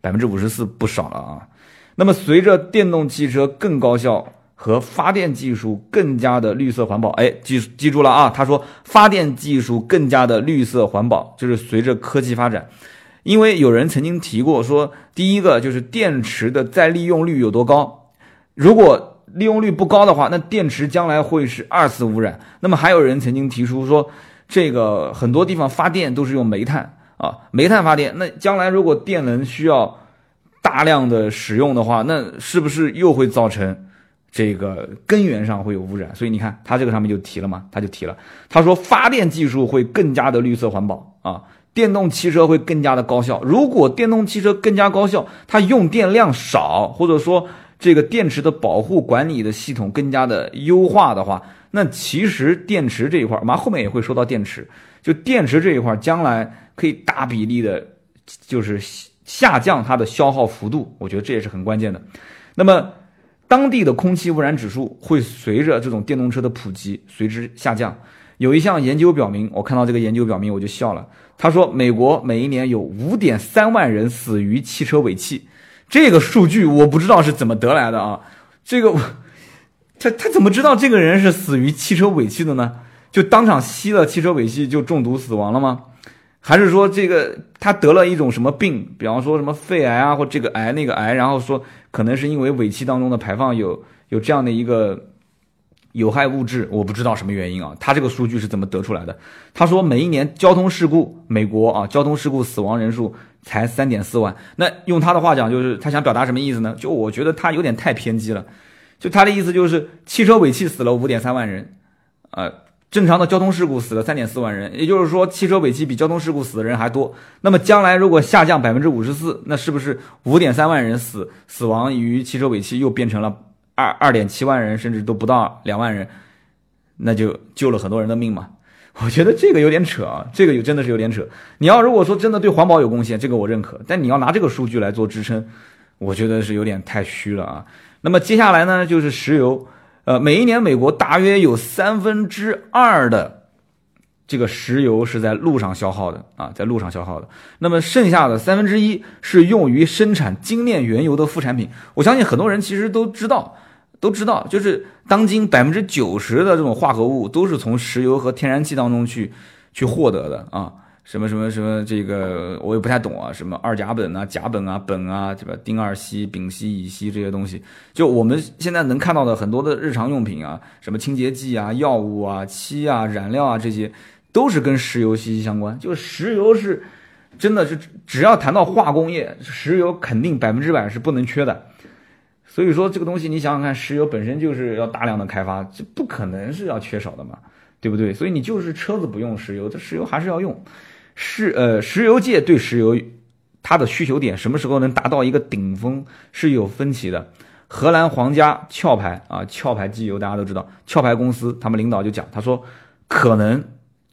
百分之五十四不少了啊。那么随着电动汽车更高效和发电技术更加的绿色环保，哎，记记住了啊，他说发电技术更加的绿色环保，就是随着科技发展。因为有人曾经提过说，第一个就是电池的再利用率有多高。如果利用率不高的话，那电池将来会是二次污染。那么还有人曾经提出说，这个很多地方发电都是用煤炭啊，煤炭发电，那将来如果电能需要大量的使用的话，那是不是又会造成这个根源上会有污染？所以你看，他这个上面就提了嘛，他就提了，他说发电技术会更加的绿色环保啊。电动汽车会更加的高效。如果电动汽车更加高效，它用电量少，或者说这个电池的保护管理的系统更加的优化的话，那其实电池这一块，马后面也会说到电池。就电池这一块，将来可以大比例的，就是下降它的消耗幅度。我觉得这也是很关键的。那么，当地的空气污染指数会随着这种电动车的普及随之下降。有一项研究表明，我看到这个研究表明我就笑了。他说，美国每一年有五点三万人死于汽车尾气，这个数据我不知道是怎么得来的啊。这个 [laughs] 他他怎么知道这个人是死于汽车尾气的呢？就当场吸了汽车尾气就中毒死亡了吗？还是说这个他得了一种什么病，比方说什么肺癌啊或这个癌那个癌，然后说可能是因为尾气当中的排放有有这样的一个。有害物质，我不知道什么原因啊？他这个数据是怎么得出来的？他说每一年交通事故，美国啊，交通事故死亡人数才三点四万。那用他的话讲，就是他想表达什么意思呢？就我觉得他有点太偏激了。就他的意思就是，汽车尾气死了五点三万人，呃，正常的交通事故死了三点四万人，也就是说，汽车尾气比交通事故死的人还多。那么将来如果下降百分之五十四，那是不是五点三万人死死亡于汽车尾气又变成了？二二点七万人，甚至都不到两万人，那就救了很多人的命嘛。我觉得这个有点扯啊，这个有真的是有点扯。你要如果说真的对环保有贡献，这个我认可，但你要拿这个数据来做支撑，我觉得是有点太虚了啊。那么接下来呢，就是石油，呃，每一年美国大约有三分之二的。这个石油是在路上消耗的啊，在路上消耗的。那么剩下的三分之一是用于生产精炼原油的副产品。我相信很多人其实都知道，都知道，就是当今百分之九十的这种化合物都是从石油和天然气当中去去获得的啊。什么什么什么，这个我也不太懂啊。什么二甲苯啊、甲苯啊、苯啊，对吧？丁二烯、丙烯、乙烯这些东西，就我们现在能看到的很多的日常用品啊，什么清洁剂啊、药物啊、漆啊、染料啊这些。都是跟石油息息相关，就石油是，真的是只要谈到化工业，石油肯定百分之百是不能缺的。所以说这个东西，你想想看，石油本身就是要大量的开发，这不可能是要缺少的嘛，对不对？所以你就是车子不用石油，这石油还是要用。是呃，石油界对石油它的需求点什么时候能达到一个顶峰是有分歧的。荷兰皇家壳牌啊，壳牌机油大家都知道，壳牌公司他们领导就讲，他说可能。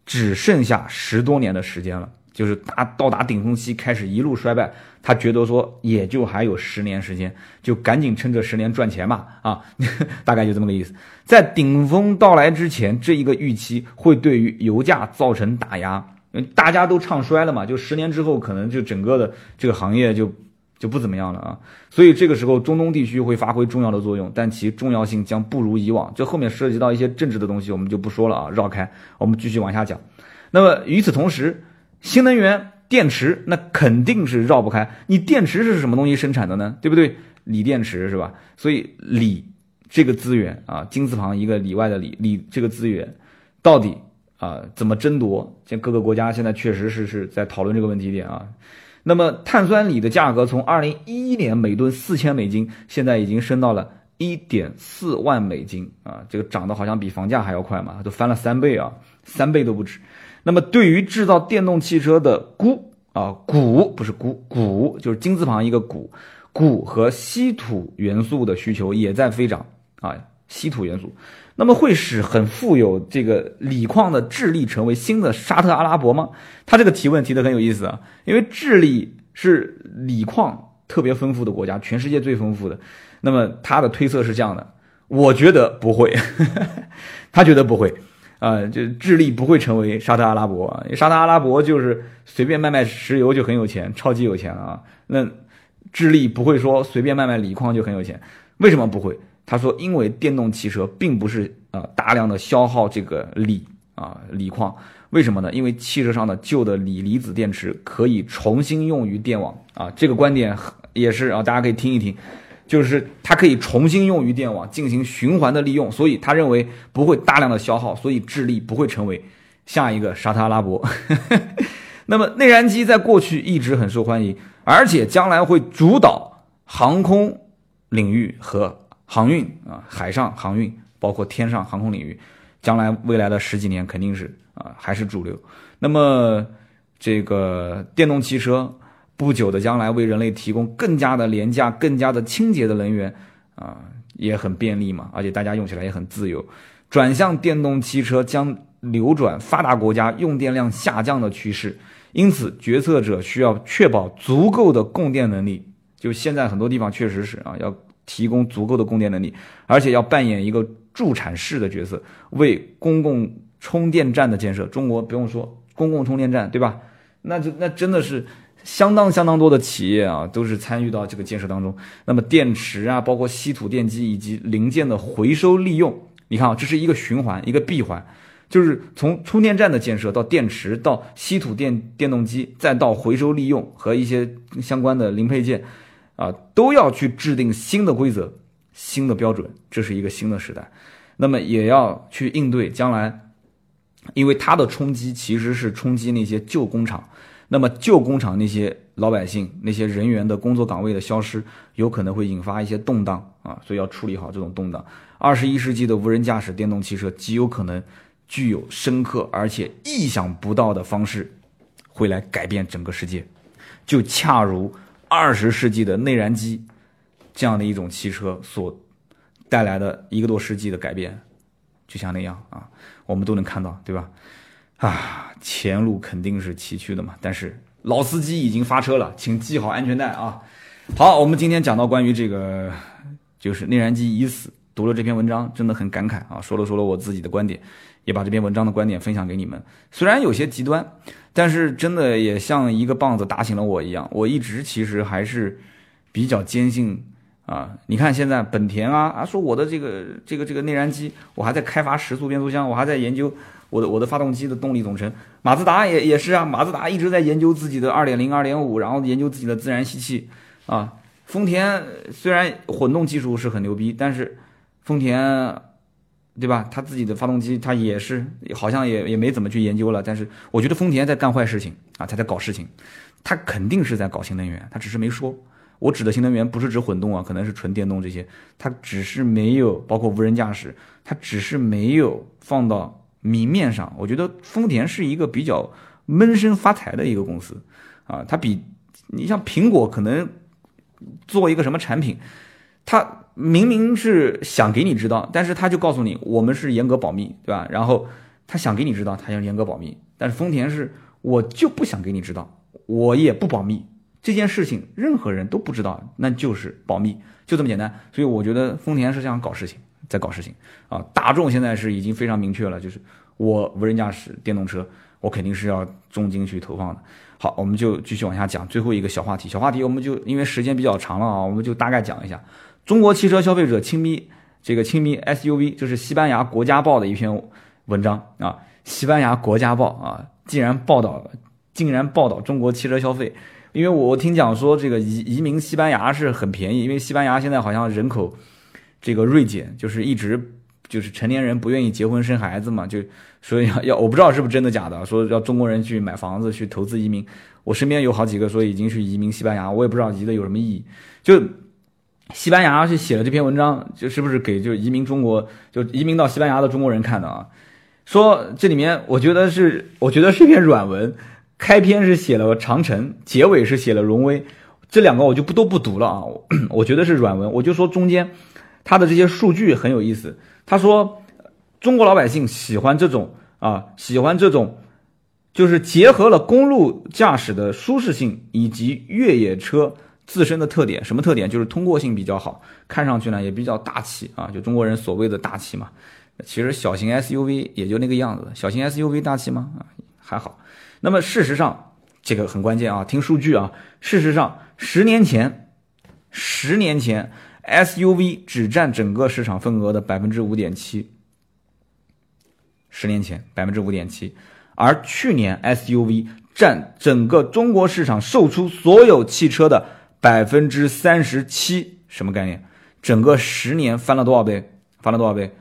只剩下十多年的时间了，就是达到达顶峰期，开始一路衰败。他觉得说也就还有十年时间，就赶紧趁这十年赚钱吧。啊，[laughs] 大概就这么个意思。在顶峰到来之前，这一个预期会对于油价造成打压，大家都唱衰了嘛。就十年之后，可能就整个的这个行业就。就不怎么样了啊，所以这个时候中东地区会发挥重要的作用，但其重要性将不如以往。这后面涉及到一些政治的东西，我们就不说了啊，绕开，我们继续往下讲。那么与此同时，新能源电池那肯定是绕不开。你电池是什么东西生产的呢？对不对？锂电池是吧？所以锂这个资源啊，金字旁一个里外的锂，锂这个资源到底啊怎么争夺？像各个国家现在确实是是在讨论这个问题点啊。那么碳酸锂的价格从二零一一年每吨四千美金，现在已经升到了一点四万美金啊！这个涨得好像比房价还要快嘛，都翻了三倍啊，三倍都不止。那么对于制造电动汽车的钴啊，钴不是钴，钴就是金字旁一个钴，钴和稀土元素的需求也在飞涨啊，稀土元素。那么会使很富有这个锂矿的智利成为新的沙特阿拉伯吗？他这个提问提的很有意思啊，因为智利是锂矿特别丰富的国家，全世界最丰富的。那么他的推测是这样的，我觉得不会，[laughs] 他觉得不会，啊，就智利不会成为沙特阿拉伯，沙特阿拉伯就是随便卖卖石油就很有钱，超级有钱啊。那智利不会说随便卖卖锂矿就很有钱，为什么不会？他说：“因为电动汽车并不是呃大量的消耗这个锂啊锂矿，为什么呢？因为汽车上的旧的锂离子电池可以重新用于电网啊。这个观点也是啊，大家可以听一听。就是它可以重新用于电网进行循环的利用，所以他认为不会大量的消耗，所以智利不会成为下一个沙特阿拉伯。[laughs] 那么内燃机在过去一直很受欢迎，而且将来会主导航空领域和航运啊，海上航运包括天上航空领域，将来未来的十几年肯定是啊还是主流。那么这个电动汽车。不久的将来，为人类提供更加的廉价、更加的清洁的能源，啊，也很便利嘛，而且大家用起来也很自由。转向电动汽车将扭转发达国家用电量下降的趋势，因此决策者需要确保足够的供电能力。就现在很多地方确实是啊，要提供足够的供电能力，而且要扮演一个助产士的角色，为公共充电站的建设。中国不用说，公共充电站对吧？那就那真的是。相当相当多的企业啊，都是参与到这个建设当中。那么电池啊，包括稀土电机以及零件的回收利用，你看啊，这是一个循环，一个闭环，就是从充电站的建设到电池，到稀土电电动机，再到回收利用和一些相关的零配件，啊，都要去制定新的规则、新的标准。这是一个新的时代。那么也要去应对将来，因为它的冲击其实是冲击那些旧工厂。那么旧工厂那些老百姓、那些人员的工作岗位的消失，有可能会引发一些动荡啊，所以要处理好这种动荡。二十一世纪的无人驾驶电动汽车极有可能具有深刻而且意想不到的方式，会来改变整个世界，就恰如二十世纪的内燃机这样的一种汽车所带来的一个多世纪的改变，就像那样啊，我们都能看到，对吧？啊，前路肯定是崎岖的嘛，但是老司机已经发车了，请系好安全带啊！好，我们今天讲到关于这个，就是内燃机已死。读了这篇文章，真的很感慨啊！说了说了我自己的观点，也把这篇文章的观点分享给你们。虽然有些极端，但是真的也像一个棒子打醒了我一样。我一直其实还是比较坚信啊。你看现在本田啊啊，说我的这个这个这个内燃机，我还在开发时速变速箱，我还在研究。我的我的发动机的动力总成，马自达也也是啊，马自达一直在研究自己的二点零、二点五，然后研究自己的自然吸气啊。丰田虽然混动技术是很牛逼，但是丰田，对吧？他自己的发动机他也是好像也也没怎么去研究了。但是我觉得丰田在干坏事情啊，他在搞事情，他肯定是在搞新能源，他只是没说。我指的新能源不是指混动啊，可能是纯电动这些，他只是没有包括无人驾驶，他只是没有放到。明面上，我觉得丰田是一个比较闷声发财的一个公司，啊，它比你像苹果可能做一个什么产品，它明明是想给你知道，但是他就告诉你我们是严格保密，对吧？然后他想给你知道，他要严格保密，但是丰田是我就不想给你知道，我也不保密，这件事情任何人都不知道，那就是保密，就这么简单。所以我觉得丰田是想搞事情。在搞事情啊！大众现在是已经非常明确了，就是我无人驾驶电动车，我肯定是要重金去投放的。好，我们就继续往下讲最后一个小话题。小话题，我们就因为时间比较长了啊，我们就大概讲一下中国汽车消费者亲咪这个亲咪 SUV，就是西班牙国家报的一篇文章啊。西班牙国家报啊，竟然报道，竟然报道中国汽车消费。因为我听讲说这个移移民西班牙是很便宜，因为西班牙现在好像人口。这个锐减就是一直就是成年人不愿意结婚生孩子嘛，就说要要我不知道是不是真的假的，说要中国人去买房子去投资移民。我身边有好几个说已经去移民西班牙，我也不知道移的有什么意义。就西班牙是写了这篇文章，就是不是给就移民中国就移民到西班牙的中国人看的啊？说这里面我觉得是我觉得是一篇软文，开篇是写了长城，结尾是写了荣威，这两个我就不都不读了啊，[clears throat] 我觉得是软文，我就说中间。他的这些数据很有意思。他说，中国老百姓喜欢这种啊，喜欢这种，就是结合了公路驾驶的舒适性以及越野车自身的特点。什么特点？就是通过性比较好，看上去呢也比较大气啊。就中国人所谓的大气嘛。其实小型 SUV 也就那个样子。小型 SUV 大气吗？啊，还好。那么事实上，这个很关键啊。听数据啊。事实上，十年前，十年前。SUV 只占整个市场份额的百分之五点七，十年前百分之五点七，而去年 SUV 占整个中国市场售出所有汽车的百分之三十七，什么概念？整个十年翻了多少倍？翻了多少倍？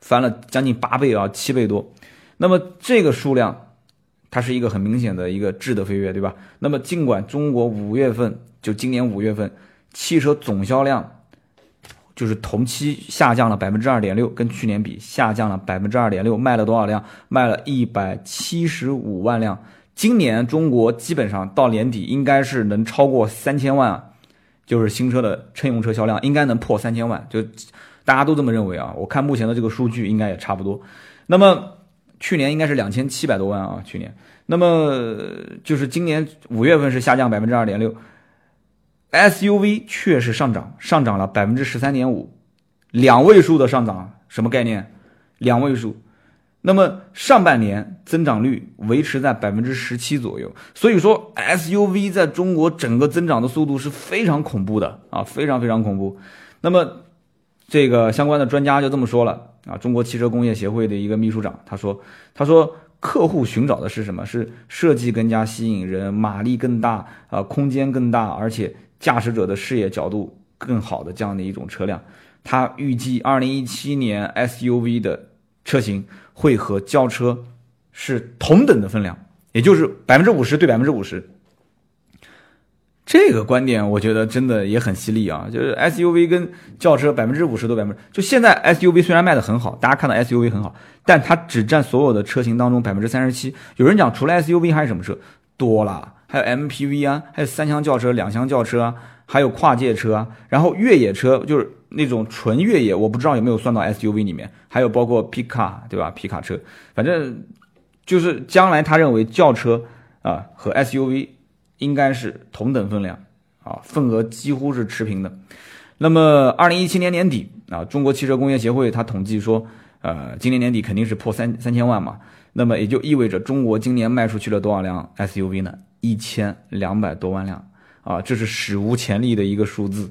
翻了将近八倍啊，七倍多。那么这个数量，它是一个很明显的一个质的飞跃，对吧？那么尽管中国五月份就今年五月份汽车总销量。就是同期下降了百分之二点六，跟去年比下降了百分之二点六，卖了多少辆？卖了一百七十五万辆。今年中国基本上到年底应该是能超过三千万，就是新车的乘用车销量应该能破三千万，就大家都这么认为啊。我看目前的这个数据应该也差不多。那么去年应该是两千七百多万啊，去年。那么就是今年五月份是下降百分之二点六。SUV 确实上涨，上涨了百分之十三点五，两位数的上涨，什么概念？两位数。那么上半年增长率维持在百分之十七左右，所以说 SUV 在中国整个增长的速度是非常恐怖的啊，非常非常恐怖。那么这个相关的专家就这么说了啊，中国汽车工业协会的一个秘书长他说，他说客户寻找的是什么？是设计更加吸引人，马力更大啊，空间更大，而且。驾驶者的视野角度更好的这样的一种车辆，它预计二零一七年 SUV 的车型会和轿车是同等的分量，也就是百分之五十对百分之五十。这个观点我觉得真的也很犀利啊！就是 SUV 跟轿车百分之五十都百分之，就现在 SUV 虽然卖的很好，大家看到 SUV 很好，但它只占所有的车型当中百分之三十七。有人讲除了 SUV 还有什么车？多了。还有 MPV 啊，还有三厢轿车、两厢轿车啊，还有跨界车啊，然后越野车就是那种纯越野，我不知道有没有算到 SUV 里面，还有包括皮卡，对吧？皮卡车，反正就是将来他认为轿车啊和 SUV 应该是同等分量啊，份额几乎是持平的。那么二零一七年年底啊，中国汽车工业协会他统计说，呃，今年年底肯定是破三三千万嘛，那么也就意味着中国今年卖出去了多少辆 SUV 呢？一千两百多万辆啊，这是史无前例的一个数字。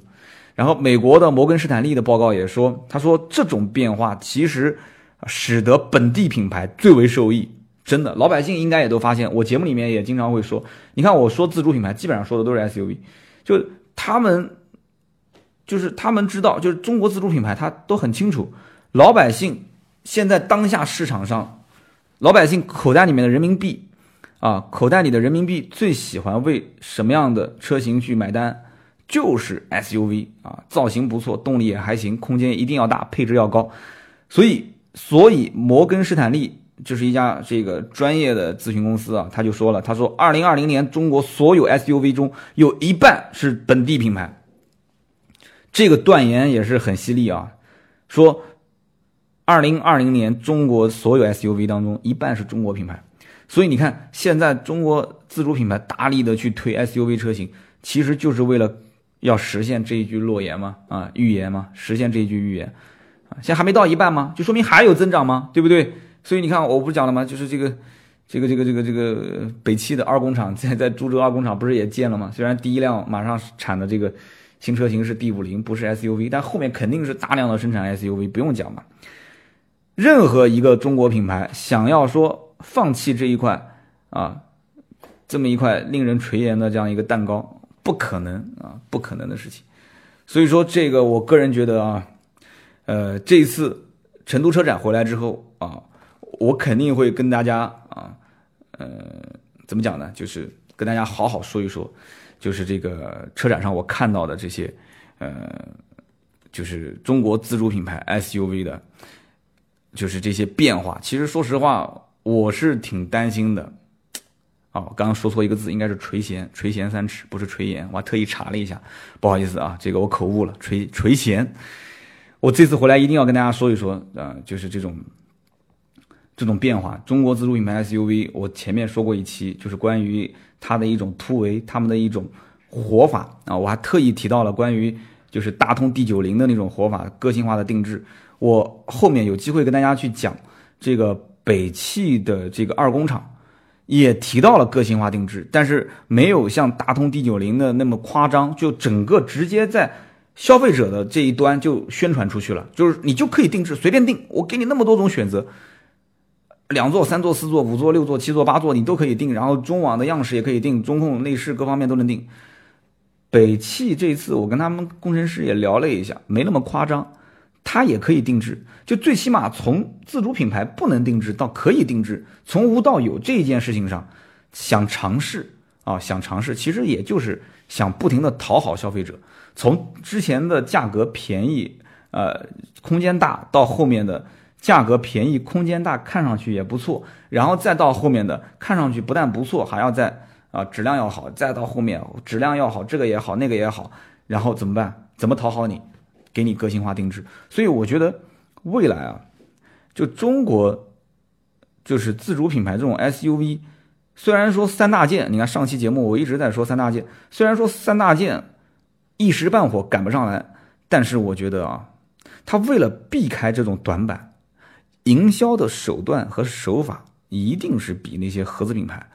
然后，美国的摩根士丹利的报告也说，他说这种变化其实使得本地品牌最为受益。真的，老百姓应该也都发现。我节目里面也经常会说，你看我说自主品牌，基本上说的都是 SUV，就他们就是他们知道，就是中国自主品牌，他都很清楚，老百姓现在当下市场上，老百姓口袋里面的人民币。啊，口袋里的人民币最喜欢为什么样的车型去买单？就是 SUV 啊，造型不错，动力也还行，空间一定要大，配置要高。所以，所以摩根士坦利就是一家这个专业的咨询公司啊，他就说了，他说，二零二零年中国所有 SUV 中有一半是本地品牌。这个断言也是很犀利啊，说二零二零年中国所有 SUV 当中一半是中国品牌。所以你看，现在中国自主品牌大力的去推 SUV 车型，其实就是为了要实现这一句诺言嘛，啊，预言嘛，实现这一句预言，啊，现在还没到一半吗？就说明还有增长吗？对不对？所以你看，我不是讲了吗？就是这个，这个，这个，这个，这个北汽的二工厂在在株洲二工厂不是也建了吗？虽然第一辆马上产的这个新车型是 D 五零，不是 SUV，但后面肯定是大量的生产 SUV，不用讲嘛。任何一个中国品牌想要说。放弃这一块啊，这么一块令人垂涎的这样一个蛋糕，不可能啊，不可能的事情。所以说，这个我个人觉得啊，呃，这一次成都车展回来之后啊，我肯定会跟大家啊，呃，怎么讲呢？就是跟大家好好说一说，就是这个车展上我看到的这些，呃，就是中国自主品牌 SUV 的，就是这些变化。其实说实话。我是挺担心的，哦，刚刚说错一个字，应该是垂涎，垂涎三尺，不是垂涎，我还特意查了一下，不好意思啊，这个我口误了，垂垂涎。我这次回来一定要跟大家说一说啊，就是这种这种变化。中国自主品牌 SUV，我前面说过一期，就是关于它的一种突围，他们的一种活法啊，我还特意提到了关于就是大通 D 九零的那种活法，个性化的定制。我后面有机会跟大家去讲这个。北汽的这个二工厂也提到了个性化定制，但是没有像大通 D 九零的那么夸张，就整个直接在消费者的这一端就宣传出去了，就是你就可以定制，随便定，我给你那么多种选择，两座、三座、四座、五座、六座、七座、八座，你都可以定，然后中网的样式也可以定，中控、内饰各方面都能定。北汽这一次我跟他们工程师也聊了一下，没那么夸张，它也可以定制，就最起码从自主品牌不能定制到可以定制，从无到有这一件事情上，想尝试啊，想尝试，其实也就是想不停的讨好消费者，从之前的价格便宜，呃，空间大，到后面的价格便宜，空间大，看上去也不错，然后再到后面的看上去不但不错，还要再。啊，质量要好，再到后面质量要好，这个也好，那个也好，然后怎么办？怎么讨好你？给你个性化定制。所以我觉得未来啊，就中国就是自主品牌这种 SUV，虽然说三大件，你看上期节目我一直在说三大件，虽然说三大件一时半会赶不上来，但是我觉得啊，他为了避开这种短板，营销的手段和手法一定是比那些合资品牌。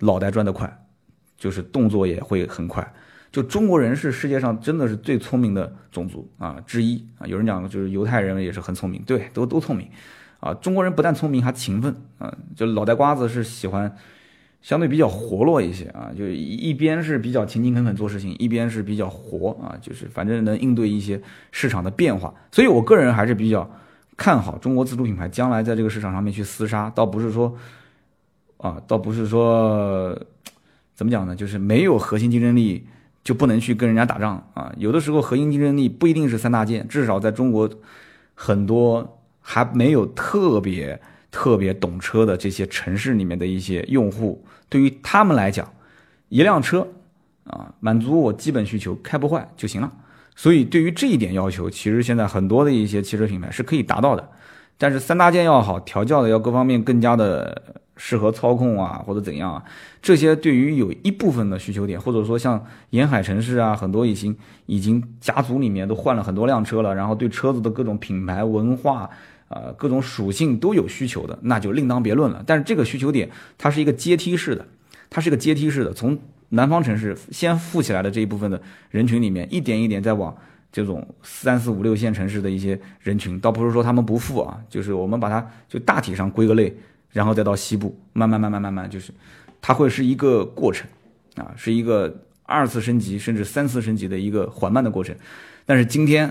脑袋转得快，就是动作也会很快。就中国人是世界上真的是最聪明的种族啊之一啊。有人讲就是犹太人也是很聪明，对，都都聪明啊。中国人不但聪明，还勤奋啊。就脑袋瓜子是喜欢相对比较活络一些啊。就一边是比较勤勤恳恳做事情，一边是比较活啊。就是反正能应对一些市场的变化。所以我个人还是比较看好中国自主品牌将来在这个市场上面去厮杀，倒不是说。啊，倒不是说怎么讲呢，就是没有核心竞争力就不能去跟人家打仗啊。有的时候核心竞争力不一定是三大件，至少在中国很多还没有特别特别懂车的这些城市里面的一些用户，对于他们来讲，一辆车啊满足我基本需求，开不坏就行了。所以对于这一点要求，其实现在很多的一些汽车品牌是可以达到的。但是三大件要好，调教的要各方面更加的。适合操控啊，或者怎样啊？这些对于有一部分的需求点，或者说像沿海城市啊，很多已经已经家族里面都换了很多辆车了，然后对车子的各种品牌文化啊，各种属性都有需求的，那就另当别论了。但是这个需求点它是一个阶梯式的，它是一个阶梯式的，从南方城市先富起来的这一部分的人群里面，一点一点再往这种三四五六线城市的一些人群，倒不是说他们不富啊，就是我们把它就大体上归个类。然后再到西部，慢慢慢慢慢慢，就是它会是一个过程，啊，是一个二次升级甚至三次升级的一个缓慢的过程。但是今天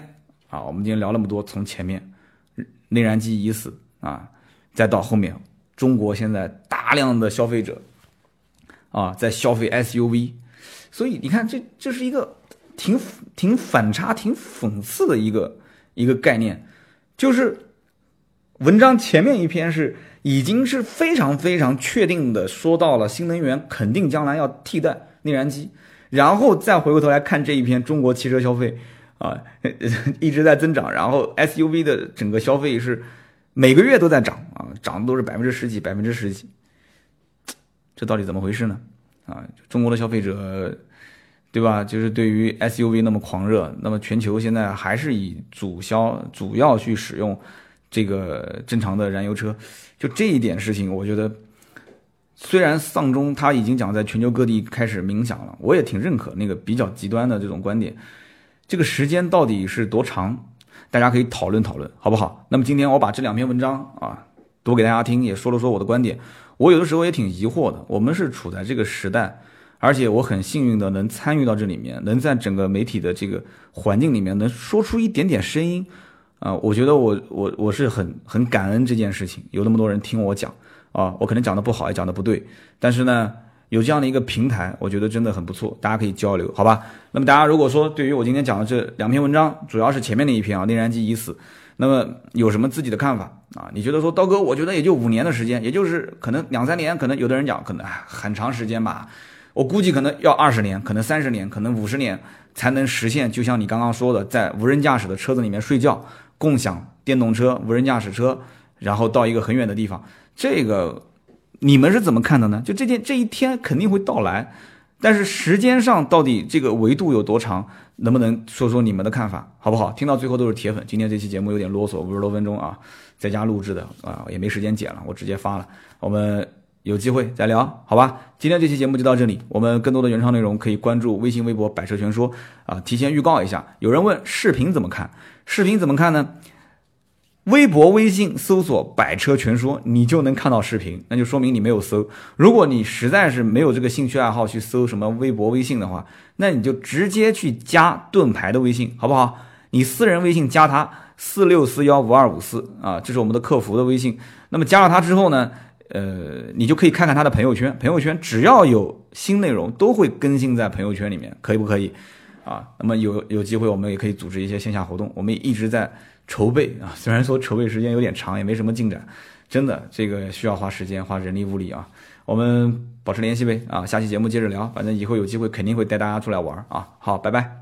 啊，我们今天聊那么多，从前面内燃机已死啊，再到后面中国现在大量的消费者啊在消费 SUV，所以你看这这是一个挺挺反差、挺讽刺的一个一个概念，就是文章前面一篇是。已经是非常非常确定的说到了新能源肯定将来要替代内燃机，然后再回过头来看这一篇中国汽车消费啊 [laughs] 一直在增长，然后 SUV 的整个消费是每个月都在涨啊，涨的都是百分之十几、百分之十几，这到底怎么回事呢？啊，中国的消费者对吧？就是对于 SUV 那么狂热，那么全球现在还是以主销主要去使用。这个正常的燃油车，就这一点事情，我觉得虽然丧钟他已经讲在全球各地开始鸣响了，我也挺认可那个比较极端的这种观点。这个时间到底是多长？大家可以讨论讨论，好不好？那么今天我把这两篇文章啊读给大家听，也说了说我的观点。我有的时候也挺疑惑的，我们是处在这个时代，而且我很幸运的能参与到这里面，能在整个媒体的这个环境里面能说出一点点声音。啊，我觉得我我我是很很感恩这件事情，有那么多人听我讲啊，我可能讲的不好，也讲的不对，但是呢，有这样的一个平台，我觉得真的很不错，大家可以交流，好吧？那么大家如果说对于我今天讲的这两篇文章，主要是前面那一篇啊，内燃机已死，那么有什么自己的看法啊？你觉得说刀哥，我觉得也就五年的时间，也就是可能两三年，可能有的人讲可能很长时间吧，我估计可能要二十年，可能三十年，可能五十年才能实现，就像你刚刚说的，在无人驾驶的车子里面睡觉。共享电动车、无人驾驶车，然后到一个很远的地方，这个你们是怎么看的呢？就这件这一天肯定会到来，但是时间上到底这个维度有多长？能不能说说你们的看法，好不好？听到最后都是铁粉。今天这期节目有点啰嗦，五十多分钟啊，在家录制的啊，也没时间剪了，我直接发了。我们有机会再聊，好吧？今天这期节目就到这里，我们更多的原创内容可以关注微信、微博“百车全说”啊。提前预告一下，有人问视频怎么看？视频怎么看呢？微博、微信搜索“百车全说”，你就能看到视频，那就说明你没有搜。如果你实在是没有这个兴趣爱好去搜什么微博、微信的话，那你就直接去加盾牌的微信，好不好？你私人微信加他四六四幺五二五四啊，这是我们的客服的微信。那么加了他之后呢，呃，你就可以看看他的朋友圈，朋友圈只要有新内容都会更新在朋友圈里面，可以不可以？啊，那么有有机会我们也可以组织一些线下活动，我们一直在。筹备啊，虽然说筹备时间有点长，也没什么进展，真的这个需要花时间、花人力物力啊。我们保持联系呗啊，下期节目接着聊，反正以后有机会肯定会带大家出来玩啊。好，拜拜。